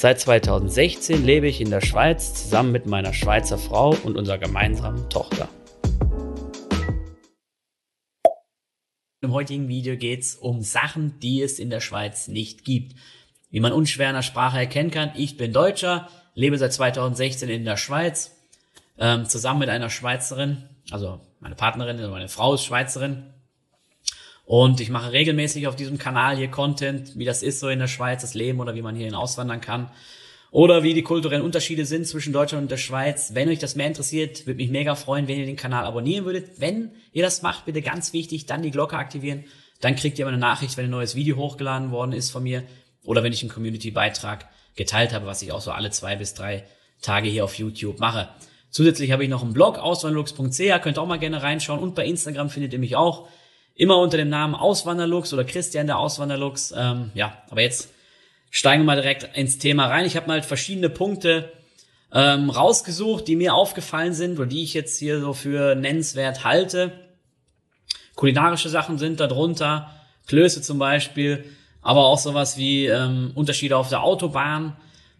Seit 2016 lebe ich in der Schweiz zusammen mit meiner Schweizer Frau und unserer gemeinsamen Tochter. Im heutigen Video geht es um Sachen, die es in der Schweiz nicht gibt. Wie man unschwer in der Sprache erkennen kann, ich bin Deutscher, lebe seit 2016 in der Schweiz ähm, zusammen mit einer Schweizerin, also meine Partnerin, also meine Frau ist Schweizerin. Und ich mache regelmäßig auf diesem Kanal hier Content, wie das ist so in der Schweiz, das Leben oder wie man hierhin auswandern kann. Oder wie die kulturellen Unterschiede sind zwischen Deutschland und der Schweiz. Wenn euch das mehr interessiert, würde mich mega freuen, wenn ihr den Kanal abonnieren würdet. Wenn ihr das macht, bitte ganz wichtig, dann die Glocke aktivieren. Dann kriegt ihr immer eine Nachricht, wenn ein neues Video hochgeladen worden ist von mir. Oder wenn ich einen Community-Beitrag geteilt habe, was ich auch so alle zwei bis drei Tage hier auf YouTube mache. Zusätzlich habe ich noch einen Blog, auswanderlux.ch, könnt auch mal gerne reinschauen. Und bei Instagram findet ihr mich auch immer unter dem Namen Auswanderlux oder Christian der Auswanderlux. Ähm, ja, aber jetzt steigen wir mal direkt ins Thema rein. Ich habe mal verschiedene Punkte ähm, rausgesucht, die mir aufgefallen sind oder die ich jetzt hier so für nennenswert halte. Kulinarische Sachen sind darunter, Klöße zum Beispiel, aber auch sowas wie ähm, Unterschiede auf der Autobahn,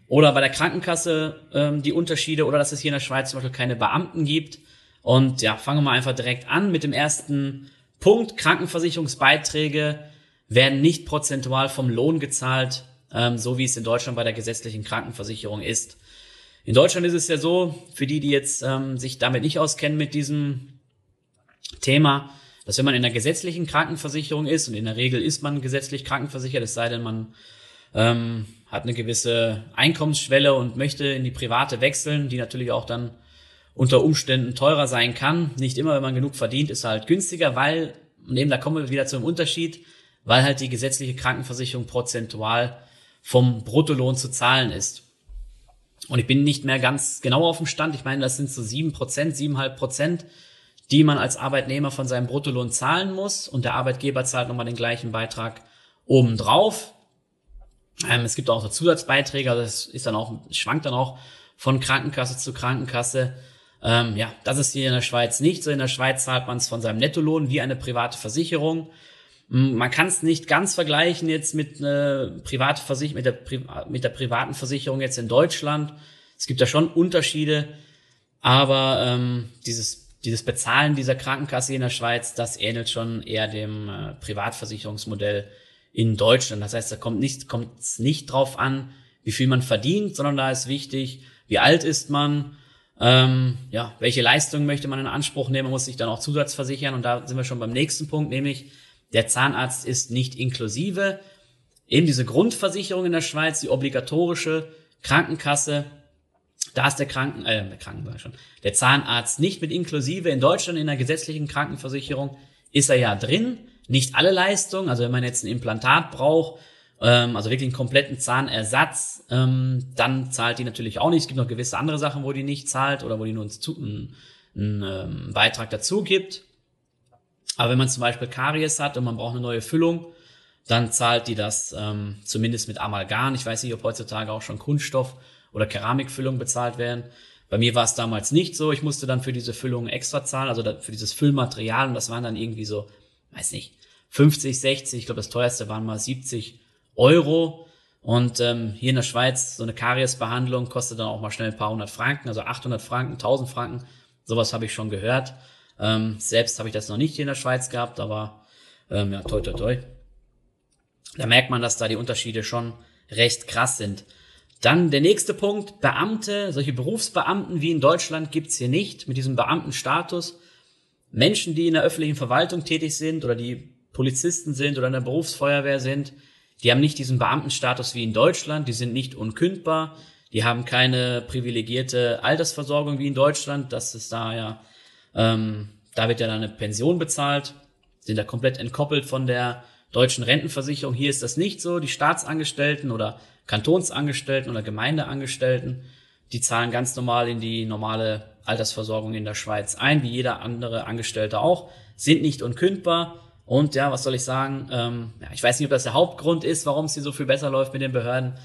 oder bei der Krankenkasse ähm, die Unterschiede oder dass es hier in der Schweiz zum Beispiel keine Beamten gibt. Und ja, fangen wir mal einfach direkt an mit dem ersten Punkt. Krankenversicherungsbeiträge werden nicht prozentual vom Lohn gezahlt, ähm, so wie es in Deutschland bei der gesetzlichen Krankenversicherung ist. In Deutschland ist es ja so, für die, die jetzt ähm, sich damit nicht auskennen mit diesem Thema, dass wenn man in der gesetzlichen Krankenversicherung ist, und in der Regel ist man gesetzlich krankenversichert, es sei denn, man ähm, hat eine gewisse Einkommensschwelle und möchte in die private wechseln, die natürlich auch dann unter Umständen teurer sein kann. Nicht immer, wenn man genug verdient, ist halt günstiger, weil, und eben da kommen wir wieder zu einem Unterschied, weil halt die gesetzliche Krankenversicherung prozentual vom Bruttolohn zu zahlen ist. Und ich bin nicht mehr ganz genau auf dem Stand. Ich meine, das sind so sieben Prozent, siebeneinhalb Prozent, die man als Arbeitnehmer von seinem Bruttolohn zahlen muss. Und der Arbeitgeber zahlt nochmal den gleichen Beitrag obendrauf. Ähm, es gibt auch so Zusatzbeiträge, also das ist dann auch, schwankt dann auch von Krankenkasse zu Krankenkasse. Ähm, ja, das ist hier in der Schweiz nicht so. In der Schweiz zahlt man es von seinem Nettolohn wie eine private Versicherung. Hm, man kann es nicht ganz vergleichen jetzt mit, äh, private Versich mit, der mit der privaten Versicherung jetzt in Deutschland. Es gibt da schon Unterschiede, aber ähm, dieses, dieses Bezahlen dieser Krankenkasse in der Schweiz, das ähnelt schon eher dem äh, Privatversicherungsmodell in Deutschland. Das heißt, da kommt nicht, es nicht drauf an, wie viel man verdient, sondern da ist wichtig, wie alt ist man, ähm, ja, welche Leistung möchte man in Anspruch nehmen, man muss sich dann auch zusatzversichern und da sind wir schon beim nächsten Punkt, nämlich der Zahnarzt ist nicht inklusive. Eben diese Grundversicherung in der Schweiz, die obligatorische Krankenkasse, da ist der Kranken, äh, der Kranken schon, der Zahnarzt nicht mit inklusive. In Deutschland in der gesetzlichen Krankenversicherung ist er ja drin nicht alle Leistungen. Also wenn man jetzt ein Implantat braucht, ähm, also wirklich einen kompletten Zahnersatz, ähm, dann zahlt die natürlich auch nicht. Es gibt noch gewisse andere Sachen, wo die nicht zahlt oder wo die nur einen, einen ähm, Beitrag dazu gibt. Aber wenn man zum Beispiel Karies hat und man braucht eine neue Füllung, dann zahlt die das ähm, zumindest mit Amalgam. Ich weiß nicht, ob heutzutage auch schon Kunststoff- oder Keramikfüllung bezahlt werden. Bei mir war es damals nicht so. Ich musste dann für diese Füllung extra zahlen, also für dieses Füllmaterial. Und das waren dann irgendwie so, weiß nicht, 50, 60, ich glaube das teuerste waren mal 70 Euro. Und ähm, hier in der Schweiz so eine Kariesbehandlung kostet dann auch mal schnell ein paar hundert Franken, also 800 Franken, 1000 Franken. Sowas habe ich schon gehört. Ähm, selbst habe ich das noch nicht hier in der Schweiz gehabt, aber ähm, ja, toi toi toi. Da merkt man, dass da die Unterschiede schon recht krass sind. Dann der nächste Punkt, Beamte, solche Berufsbeamten wie in Deutschland gibt's hier nicht mit diesem Beamtenstatus. Menschen, die in der öffentlichen Verwaltung tätig sind oder die Polizisten sind oder in der Berufsfeuerwehr sind, die haben nicht diesen Beamtenstatus wie in Deutschland, die sind nicht unkündbar, die haben keine privilegierte Altersversorgung wie in Deutschland, das ist da ja, ähm, da wird ja dann eine Pension bezahlt, sind da komplett entkoppelt von der deutschen Rentenversicherung. Hier ist das nicht so. Die Staatsangestellten oder Kantonsangestellten oder Gemeindeangestellten, die zahlen ganz normal in die normale Altersversorgung in der Schweiz ein, wie jeder andere Angestellte auch, sind nicht unkündbar. Und ja, was soll ich sagen? Ähm, ja, ich weiß nicht, ob das der Hauptgrund ist, warum es hier so viel besser läuft mit den Behörden.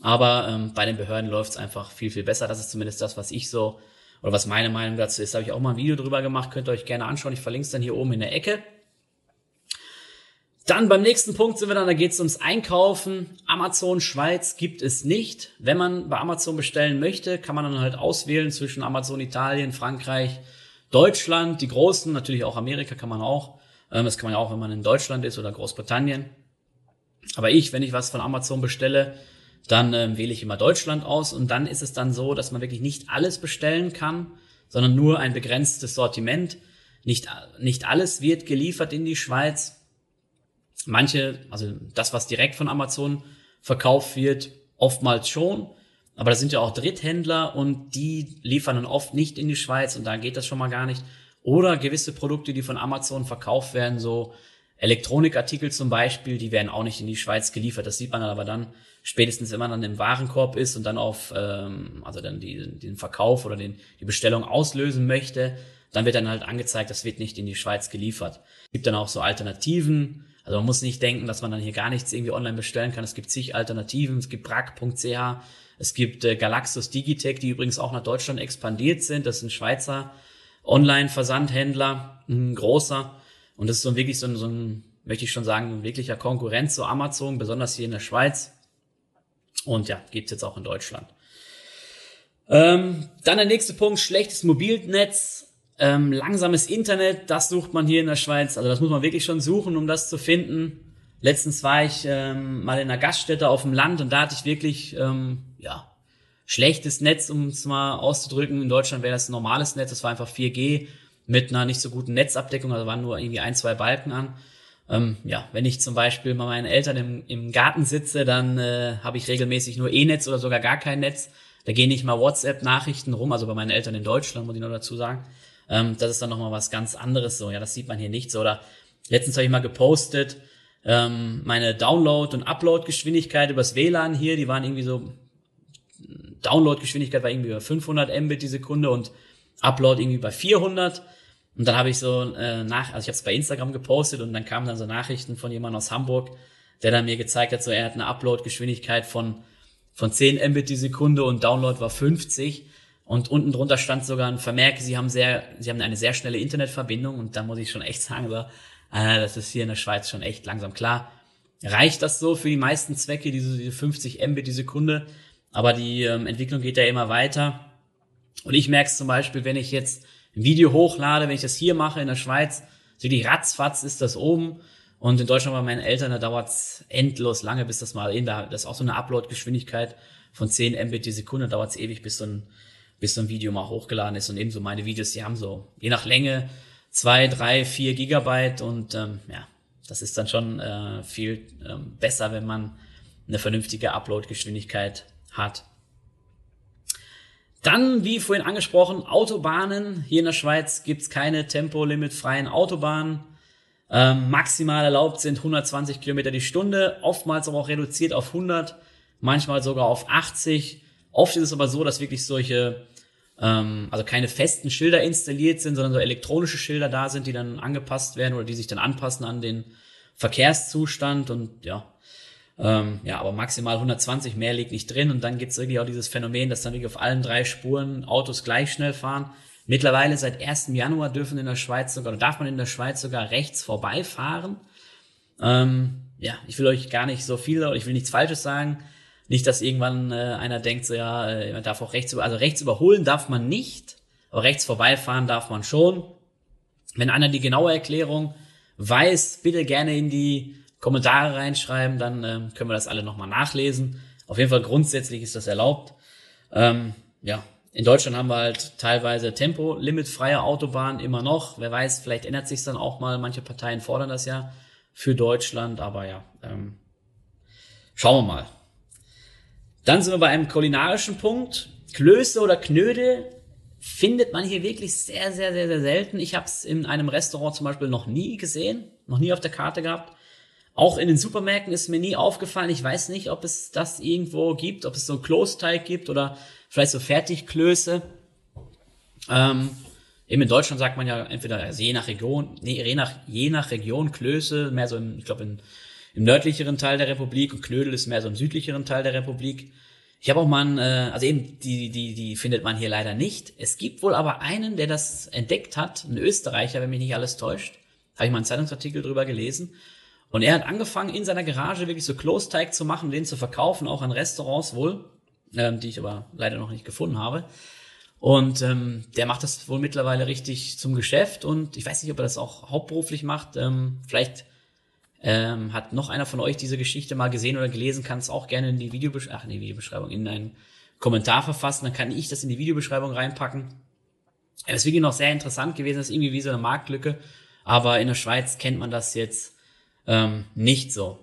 Aber ähm, bei den Behörden läuft es einfach viel, viel besser. Das ist zumindest das, was ich so, oder was meine Meinung dazu ist. Da habe ich auch mal ein Video drüber gemacht, könnt ihr euch gerne anschauen. Ich verlinke es dann hier oben in der Ecke. Dann beim nächsten Punkt sind wir dann, da geht es ums Einkaufen. Amazon Schweiz gibt es nicht. Wenn man bei Amazon bestellen möchte, kann man dann halt auswählen zwischen Amazon Italien, Frankreich, Deutschland, die großen, natürlich auch Amerika kann man auch. Ähm, das kann man ja auch, wenn man in Deutschland ist oder Großbritannien. Aber ich, wenn ich was von Amazon bestelle, dann ähm, wähle ich immer Deutschland aus und dann ist es dann so, dass man wirklich nicht alles bestellen kann, sondern nur ein begrenztes Sortiment. Nicht, nicht alles wird geliefert in die Schweiz. Manche, also das, was direkt von Amazon verkauft wird, oftmals schon. Aber da sind ja auch Dritthändler und die liefern dann oft nicht in die Schweiz und da geht das schon mal gar nicht. Oder gewisse Produkte, die von Amazon verkauft werden, so Elektronikartikel zum Beispiel, die werden auch nicht in die Schweiz geliefert. Das sieht man aber dann spätestens, wenn man dann im Warenkorb ist und dann auf, ähm, also dann die, den Verkauf oder den, die Bestellung auslösen möchte, dann wird dann halt angezeigt, das wird nicht in die Schweiz geliefert. Es gibt dann auch so Alternativen, also man muss nicht denken, dass man dann hier gar nichts irgendwie online bestellen kann. Es gibt zig Alternativen. Es gibt brack.ch, es gibt äh, Galaxus Digitech, die übrigens auch nach Deutschland expandiert sind. Das ein Schweizer Online-Versandhändler, ein großer. Und das ist so wirklich so ein, so ein, möchte ich schon sagen, ein wirklicher Konkurrent zu Amazon, besonders hier in der Schweiz. Und ja, gibt's jetzt auch in Deutschland. Ähm, dann der nächste Punkt, schlechtes Mobilnetz. Ähm, langsames Internet, das sucht man hier in der Schweiz. Also das muss man wirklich schon suchen, um das zu finden. Letztens war ich ähm, mal in einer Gaststätte auf dem Land und da hatte ich wirklich ähm, ja schlechtes Netz, um es mal auszudrücken. In Deutschland wäre das ein normales Netz, das war einfach 4G mit einer nicht so guten Netzabdeckung, also waren nur irgendwie ein, zwei Balken an. Ähm, ja, wenn ich zum Beispiel bei meinen Eltern im, im Garten sitze, dann äh, habe ich regelmäßig nur E-Netz oder sogar gar kein Netz. Da gehen nicht mal WhatsApp-Nachrichten rum, also bei meinen Eltern in Deutschland, muss ich noch dazu sagen. Ähm, das ist dann nochmal was ganz anderes so. Ja, das sieht man hier nicht so. Oder letztens habe ich mal gepostet, ähm, meine Download- und Upload-Geschwindigkeit übers WLAN hier, die waren irgendwie so, Download-Geschwindigkeit war irgendwie über 500 Mbit die Sekunde und Upload irgendwie bei 400. Und dann habe ich so äh, nach, also ich habe es bei Instagram gepostet und dann kamen dann so Nachrichten von jemandem aus Hamburg, der dann mir gezeigt hat, so er hat eine Upload-Geschwindigkeit von von 10 Mbit die Sekunde und Download war 50. Und unten drunter stand sogar ein Vermerk, sie haben sehr, sie haben eine sehr schnelle Internetverbindung und da muss ich schon echt sagen, so, äh, das ist hier in der Schweiz schon echt langsam klar. Reicht das so für die meisten Zwecke, diese, diese 50 Mbit die Sekunde? Aber die ähm, Entwicklung geht ja immer weiter. Und ich merke es zum Beispiel, wenn ich jetzt ein Video hochlade, wenn ich das hier mache in der Schweiz, so die ratzfatz ist das oben. Und in Deutschland bei meinen Eltern, da dauert es endlos lange, bis das mal in, da das ist auch so eine Upload-Geschwindigkeit von 10 Mbit die Sekunde, dauert es ewig, bis so ein bis so ein Video mal hochgeladen ist. Und ebenso meine Videos, die haben so, je nach Länge, zwei, drei, vier Gigabyte und ähm, ja, das ist dann schon äh, viel ähm, besser, wenn man eine vernünftige Upload-Geschwindigkeit hat. Dann, wie vorhin angesprochen, Autobahnen. Hier in der Schweiz gibt's keine tempolimitfreien Autobahnen. Ähm, maximal erlaubt sind 120 Kilometer die Stunde, oftmals aber auch reduziert auf 100, manchmal sogar auf 80. Oft ist es aber so, dass wirklich solche, ähm, also keine festen Schilder installiert sind, sondern so elektronische Schilder da sind, die dann angepasst werden oder die sich dann anpassen an den Verkehrszustand und ja. Ähm, ja, aber maximal 120 mehr liegt nicht drin und dann gibt's irgendwie auch dieses Phänomen, dass dann wirklich auf allen drei Spuren Autos gleich schnell fahren. Mittlerweile seit 1. Januar dürfen in der Schweiz sogar, oder darf man in der Schweiz sogar rechts vorbeifahren. Ähm, ja, ich will euch gar nicht so viel, ich will nichts Falsches sagen. Nicht, dass irgendwann äh, einer denkt, so ja, äh, man darf auch rechts über, also rechts überholen darf man nicht, aber rechts vorbeifahren darf man schon. Wenn einer die genaue Erklärung weiß, bitte gerne in die Kommentare reinschreiben, dann äh, können wir das alle nochmal nachlesen. Auf jeden Fall grundsätzlich ist das erlaubt. Ähm, ja, in Deutschland haben wir halt teilweise Tempo-limitfreie Autobahnen immer noch. Wer weiß, vielleicht ändert sich dann auch mal. Manche Parteien fordern das ja für Deutschland, aber ja, ähm, schauen wir mal. Dann sind wir bei einem kulinarischen Punkt. Klöße oder Knödel findet man hier wirklich sehr, sehr, sehr, sehr selten. Ich habe es in einem Restaurant zum Beispiel noch nie gesehen, noch nie auf der Karte gehabt. Auch in den Supermärkten ist mir nie aufgefallen. Ich weiß nicht, ob es das irgendwo gibt, ob es so einen Kloßteig gibt oder vielleicht so Fertigklöße. Ähm, eben in Deutschland sagt man ja entweder also je nach Region, nee, je nach, je nach Region Klöße, mehr so im, ich glaube im nördlicheren Teil der Republik und Knödel ist mehr so im südlicheren Teil der Republik. Ich habe auch mal, einen, äh, also eben die, die, die findet man hier leider nicht. Es gibt wohl aber einen, der das entdeckt hat, ein Österreicher, wenn mich nicht alles täuscht. Habe ich mal einen Zeitungsartikel drüber gelesen. Und er hat angefangen, in seiner Garage wirklich so Klosteig zu machen, den zu verkaufen, auch an Restaurants wohl, ähm, die ich aber leider noch nicht gefunden habe. Und ähm, der macht das wohl mittlerweile richtig zum Geschäft und ich weiß nicht, ob er das auch hauptberuflich macht. Ähm, vielleicht ähm, hat noch einer von euch diese Geschichte mal gesehen oder gelesen, kann es auch gerne in die Videobeschreibung, ach, in die Videobeschreibung, in einen Kommentar verfassen, dann kann ich das in die Videobeschreibung reinpacken. Es ist wirklich noch sehr interessant gewesen, das ist irgendwie wie so eine Marktlücke, aber in der Schweiz kennt man das jetzt ähm, nicht so.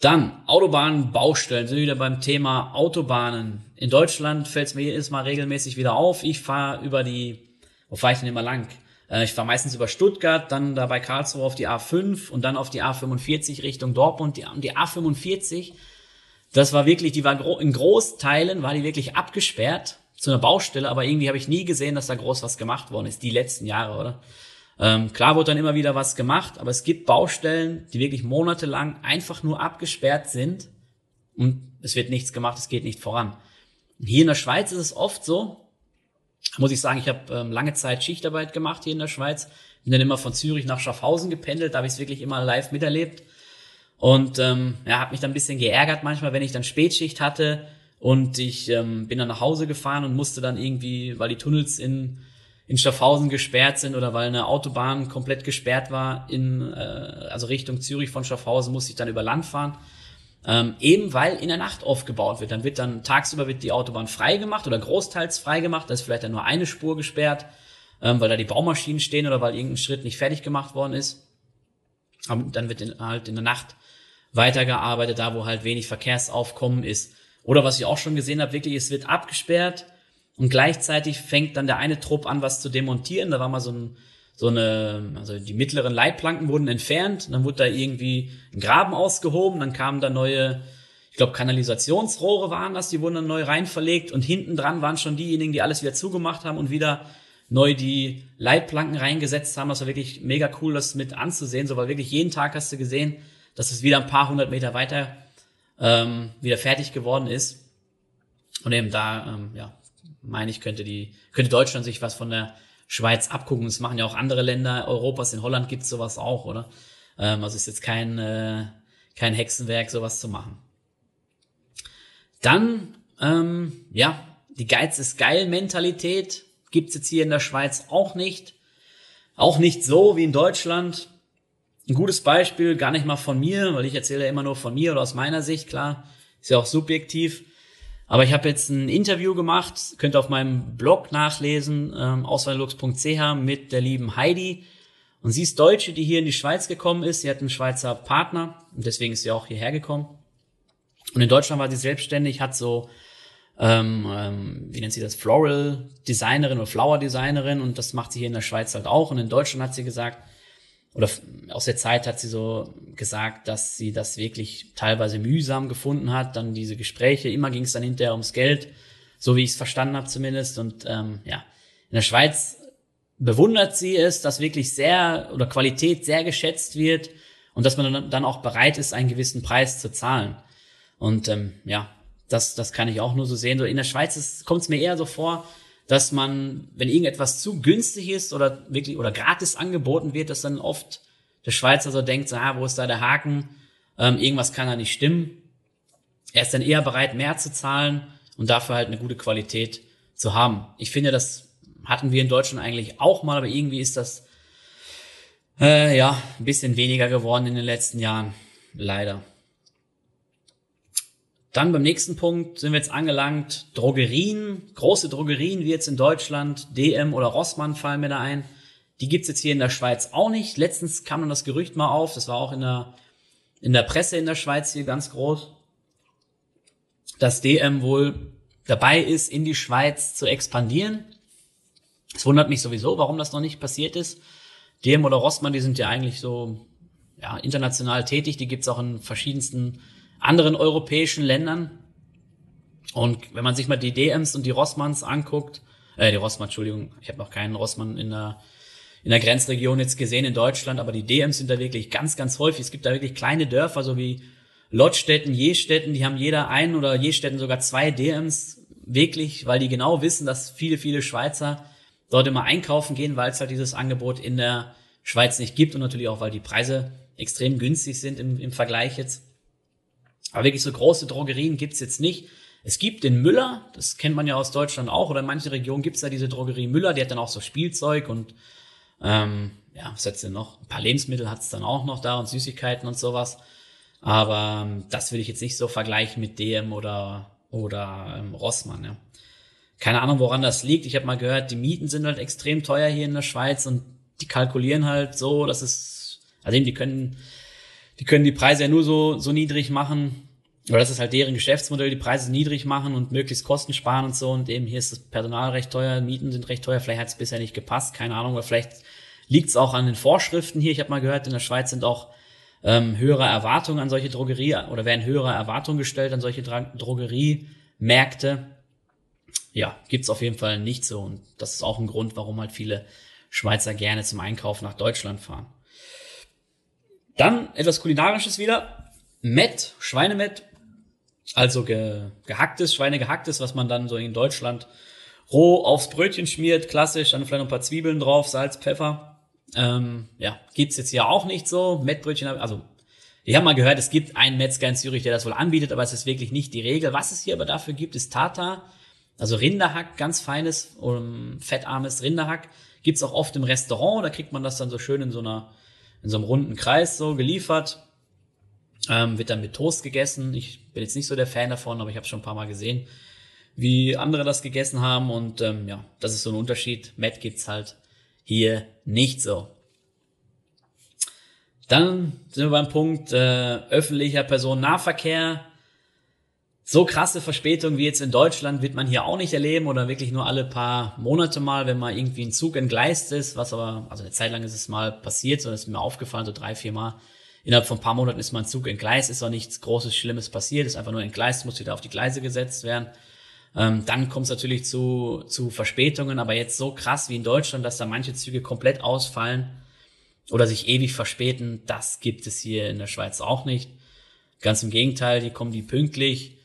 Dann Autobahnbaustellen, sind wir wieder beim Thema Autobahnen. In Deutschland fällt es mir jedes Mal regelmäßig wieder auf. Ich fahre über die, wo fahre ich denn immer lang? Äh, ich fahre meistens über Stuttgart, dann da bei Karlsruhe auf die A5 und dann auf die A45 Richtung Dortmund. Die, die A45, das war wirklich, die war in Großteilen, war die wirklich abgesperrt zu einer Baustelle, aber irgendwie habe ich nie gesehen, dass da groß was gemacht worden ist, die letzten Jahre, oder? Ähm, klar wurde dann immer wieder was gemacht, aber es gibt Baustellen, die wirklich monatelang einfach nur abgesperrt sind und es wird nichts gemacht, es geht nicht voran. Hier in der Schweiz ist es oft so, muss ich sagen, ich habe ähm, lange Zeit Schichtarbeit gemacht hier in der Schweiz. Bin dann immer von Zürich nach Schaffhausen gependelt, da habe ich es wirklich immer live miterlebt. Und ähm, ja, habe mich dann ein bisschen geärgert manchmal, wenn ich dann Spätschicht hatte und ich ähm, bin dann nach Hause gefahren und musste dann irgendwie, weil die Tunnels in, in Schaffhausen gesperrt sind oder weil eine Autobahn komplett gesperrt war in äh, also Richtung Zürich von Schaffhausen, musste ich dann über Land fahren. Ähm, eben weil in der Nacht aufgebaut wird. Dann wird dann tagsüber wird die Autobahn frei gemacht oder großteils frei gemacht. Da ist vielleicht dann nur eine Spur gesperrt, ähm, weil da die Baumaschinen stehen oder weil irgendein Schritt nicht fertig gemacht worden ist. Aber dann wird in, halt in der Nacht weitergearbeitet, da wo halt wenig Verkehrsaufkommen ist. Oder was ich auch schon gesehen habe, wirklich, es wird abgesperrt und gleichzeitig fängt dann der eine Trupp an, was zu demontieren. Da war mal so ein so eine, also die mittleren Leitplanken wurden entfernt, dann wurde da irgendwie ein Graben ausgehoben, dann kamen da neue, ich glaube Kanalisationsrohre waren das, die wurden dann neu reinverlegt und hinten dran waren schon diejenigen, die alles wieder zugemacht haben und wieder neu die Leitplanken reingesetzt haben. Das war wirklich mega cool, das mit anzusehen. So, weil wirklich jeden Tag hast du gesehen, dass es wieder ein paar hundert Meter weiter ähm, wieder fertig geworden ist. Und eben da, ähm, ja, meine ich, könnte die, könnte Deutschland sich was von der Schweiz abgucken. Das machen ja auch andere Länder Europas. In Holland gibt's sowas auch, oder? Ähm, also ist jetzt kein, äh, kein Hexenwerk, sowas zu machen. Dann, ähm, ja, die Geiz ist geil Mentalität gibt's jetzt hier in der Schweiz auch nicht. Auch nicht so wie in Deutschland. Ein gutes Beispiel, gar nicht mal von mir, weil ich erzähle ja immer nur von mir oder aus meiner Sicht, klar, ist ja auch subjektiv. Aber ich habe jetzt ein Interview gemacht, könnt ihr auf meinem Blog nachlesen, ähm, auswahlux.ch mit der lieben Heidi. Und sie ist Deutsche, die hier in die Schweiz gekommen ist. Sie hat einen Schweizer Partner und deswegen ist sie auch hierher gekommen. Und in Deutschland war sie selbstständig, hat so, ähm, ähm, wie nennt sie das, Floral Designerin oder Flower Designerin und das macht sie hier in der Schweiz halt auch. Und in Deutschland hat sie gesagt, oder aus der Zeit hat sie so gesagt, dass sie das wirklich teilweise mühsam gefunden hat. Dann diese Gespräche, immer ging es dann hinterher ums Geld, so wie ich es verstanden habe zumindest. Und ähm, ja, in der Schweiz bewundert sie es, dass wirklich sehr oder Qualität sehr geschätzt wird und dass man dann auch bereit ist, einen gewissen Preis zu zahlen. Und ähm, ja, das, das kann ich auch nur so sehen. So in der Schweiz kommt es mir eher so vor, dass man, wenn irgendetwas zu günstig ist oder wirklich oder gratis angeboten wird, dass dann oft der Schweizer so denkt, so, ah, wo ist da der Haken? Ähm, irgendwas kann da nicht stimmen. Er ist dann eher bereit, mehr zu zahlen und dafür halt eine gute Qualität zu haben. Ich finde, das hatten wir in Deutschland eigentlich auch mal, aber irgendwie ist das äh, ja ein bisschen weniger geworden in den letzten Jahren. Leider. Dann beim nächsten Punkt sind wir jetzt angelangt. Drogerien, große Drogerien wie jetzt in Deutschland, DM oder Rossmann fallen mir da ein. Die gibt's jetzt hier in der Schweiz auch nicht. Letztens kam dann das Gerücht mal auf, das war auch in der, in der Presse in der Schweiz hier ganz groß, dass DM wohl dabei ist, in die Schweiz zu expandieren. Es wundert mich sowieso, warum das noch nicht passiert ist. DM oder Rossmann, die sind ja eigentlich so ja, international tätig, die gibt's auch in verschiedensten anderen europäischen Ländern. Und wenn man sich mal die DMs und die Rossmanns anguckt, äh, die Rossmann, Entschuldigung, ich habe noch keinen Rossmann in der in der Grenzregion jetzt gesehen in Deutschland, aber die DMs sind da wirklich ganz, ganz häufig. Es gibt da wirklich kleine Dörfer, so wie Lottstetten, Jestetten, die haben jeder einen oder Jestetten sogar zwei DMs wirklich, weil die genau wissen, dass viele, viele Schweizer dort immer einkaufen gehen, weil es halt dieses Angebot in der Schweiz nicht gibt und natürlich auch, weil die Preise extrem günstig sind im, im Vergleich jetzt. Aber wirklich so große Drogerien gibt's jetzt nicht. Es gibt den Müller, das kennt man ja aus Deutschland auch, oder in manchen Regionen gibt's da diese Drogerie Müller, die hat dann auch so Spielzeug und ähm, ja, was hat's denn noch? Ein paar Lebensmittel hat's dann auch noch da und Süßigkeiten und sowas. Aber ähm, das will ich jetzt nicht so vergleichen mit DM oder, oder ähm, Rossmann. Ja. Keine Ahnung, woran das liegt. Ich habe mal gehört, die Mieten sind halt extrem teuer hier in der Schweiz und die kalkulieren halt so, dass es, also eben, die können, die können die Preise ja nur so, so niedrig machen, oder das ist halt deren Geschäftsmodell, die Preise niedrig machen und möglichst Kosten sparen und so. Und eben hier ist das Personal recht teuer, Mieten sind recht teuer. Vielleicht hat es bisher nicht gepasst, keine Ahnung. Aber vielleicht liegt es auch an den Vorschriften hier. Ich habe mal gehört, in der Schweiz sind auch ähm, höhere Erwartungen an solche Drogerie oder werden höhere Erwartungen gestellt an solche Dra Drogeriemärkte. Ja, gibt's auf jeden Fall nicht so. Und das ist auch ein Grund, warum halt viele Schweizer gerne zum Einkaufen nach Deutschland fahren. Dann etwas Kulinarisches wieder. Met, Schweinemett, also ge, gehacktes, Schweinegehacktes, was man dann so in Deutschland roh aufs Brötchen schmiert, klassisch, dann vielleicht noch ein paar Zwiebeln drauf, Salz, Pfeffer. Ähm, ja, gibt's jetzt hier auch nicht so. Mettbrötchen, also ich habe mal gehört, es gibt einen Metzger in Zürich, der das wohl anbietet, aber es ist wirklich nicht die Regel. Was es hier aber dafür gibt, ist Tata, also Rinderhack, ganz feines, um, fettarmes Rinderhack. Gibt's auch oft im Restaurant, da kriegt man das dann so schön in so einer, in so einem runden Kreis so geliefert. Ähm, wird dann mit Toast gegessen. Ich bin jetzt nicht so der Fan davon, aber ich habe schon ein paar Mal gesehen, wie andere das gegessen haben. Und ähm, ja, das ist so ein Unterschied. Matt gibt's halt hier nicht so. Dann sind wir beim Punkt äh, öffentlicher Personennahverkehr. So krasse Verspätung wie jetzt in Deutschland wird man hier auch nicht erleben oder wirklich nur alle paar Monate mal, wenn mal irgendwie ein Zug entgleist ist, was aber, also eine Zeit lang ist es mal passiert, so ist mir aufgefallen, so drei, vier Mal innerhalb von ein paar Monaten ist mein Zug entgleist, ist auch nichts Großes, Schlimmes passiert, ist einfach nur entgleist, muss wieder auf die Gleise gesetzt werden. Ähm, dann kommt es natürlich zu, zu Verspätungen, aber jetzt so krass wie in Deutschland, dass da manche Züge komplett ausfallen oder sich ewig verspäten, das gibt es hier in der Schweiz auch nicht. Ganz im Gegenteil, die kommen die pünktlich.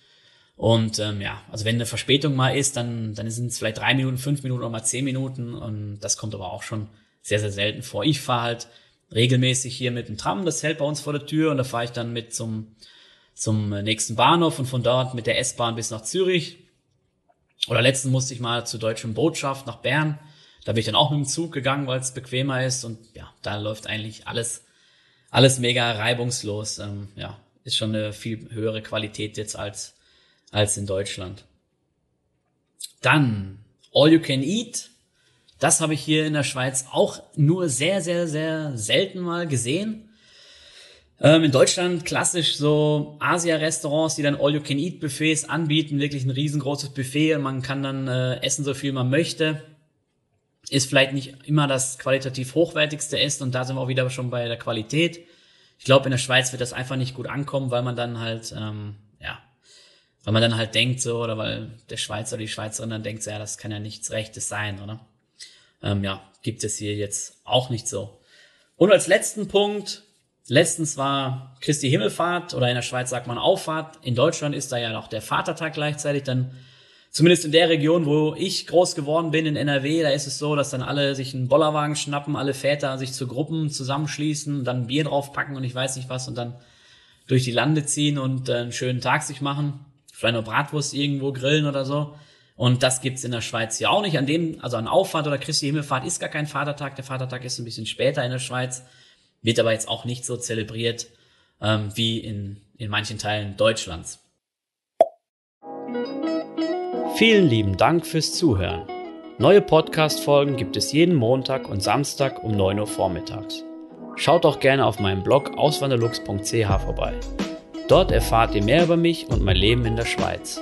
Und ähm, ja, also wenn eine Verspätung mal ist, dann, dann sind es vielleicht drei Minuten, fünf Minuten oder mal zehn Minuten. Und das kommt aber auch schon sehr, sehr selten vor. Ich fahre halt regelmäßig hier mit dem Tram, das hält bei uns vor der Tür und da fahre ich dann mit zum, zum nächsten Bahnhof und von dort mit der S-Bahn bis nach Zürich. Oder letztens musste ich mal zur deutschen Botschaft nach Bern. Da bin ich dann auch mit dem Zug gegangen, weil es bequemer ist und ja, da läuft eigentlich alles, alles mega reibungslos. Ähm, ja, ist schon eine viel höhere Qualität jetzt als, als in Deutschland. Dann All You Can Eat das habe ich hier in der Schweiz auch nur sehr, sehr, sehr selten mal gesehen. Ähm, in Deutschland klassisch so Asia-Restaurants, die dann All-You-Can-Eat-Buffets anbieten, wirklich ein riesengroßes Buffet und man kann dann äh, essen, so viel man möchte. Ist vielleicht nicht immer das qualitativ hochwertigste Essen und da sind wir auch wieder schon bei der Qualität. Ich glaube, in der Schweiz wird das einfach nicht gut ankommen, weil man dann halt, ähm, ja, weil man dann halt denkt so, oder weil der Schweizer oder die Schweizerin dann denkt, so, ja, das kann ja nichts Rechtes sein, oder? Ähm, ja, gibt es hier jetzt auch nicht so. Und als letzten Punkt, letztens war Christi Himmelfahrt oder in der Schweiz sagt man Auffahrt. In Deutschland ist da ja noch der Vatertag gleichzeitig. Dann zumindest in der Region, wo ich groß geworden bin, in NRW, da ist es so, dass dann alle sich einen Bollerwagen schnappen, alle Väter sich zu Gruppen zusammenschließen, dann Bier draufpacken und ich weiß nicht was und dann durch die Lande ziehen und äh, einen schönen Tag sich machen. Vielleicht noch Bratwurst irgendwo grillen oder so. Und das gibt's in der Schweiz ja auch nicht. An dem, also an Auffahrt oder Christi Himmelfahrt ist gar kein Vatertag. Der Vatertag ist ein bisschen später in der Schweiz, wird aber jetzt auch nicht so zelebriert ähm, wie in, in manchen Teilen Deutschlands. Vielen lieben Dank fürs Zuhören. Neue Podcast-Folgen gibt es jeden Montag und Samstag um 9 Uhr vormittags. Schaut doch gerne auf meinem Blog auswanderlux.ch vorbei. Dort erfahrt ihr mehr über mich und mein Leben in der Schweiz.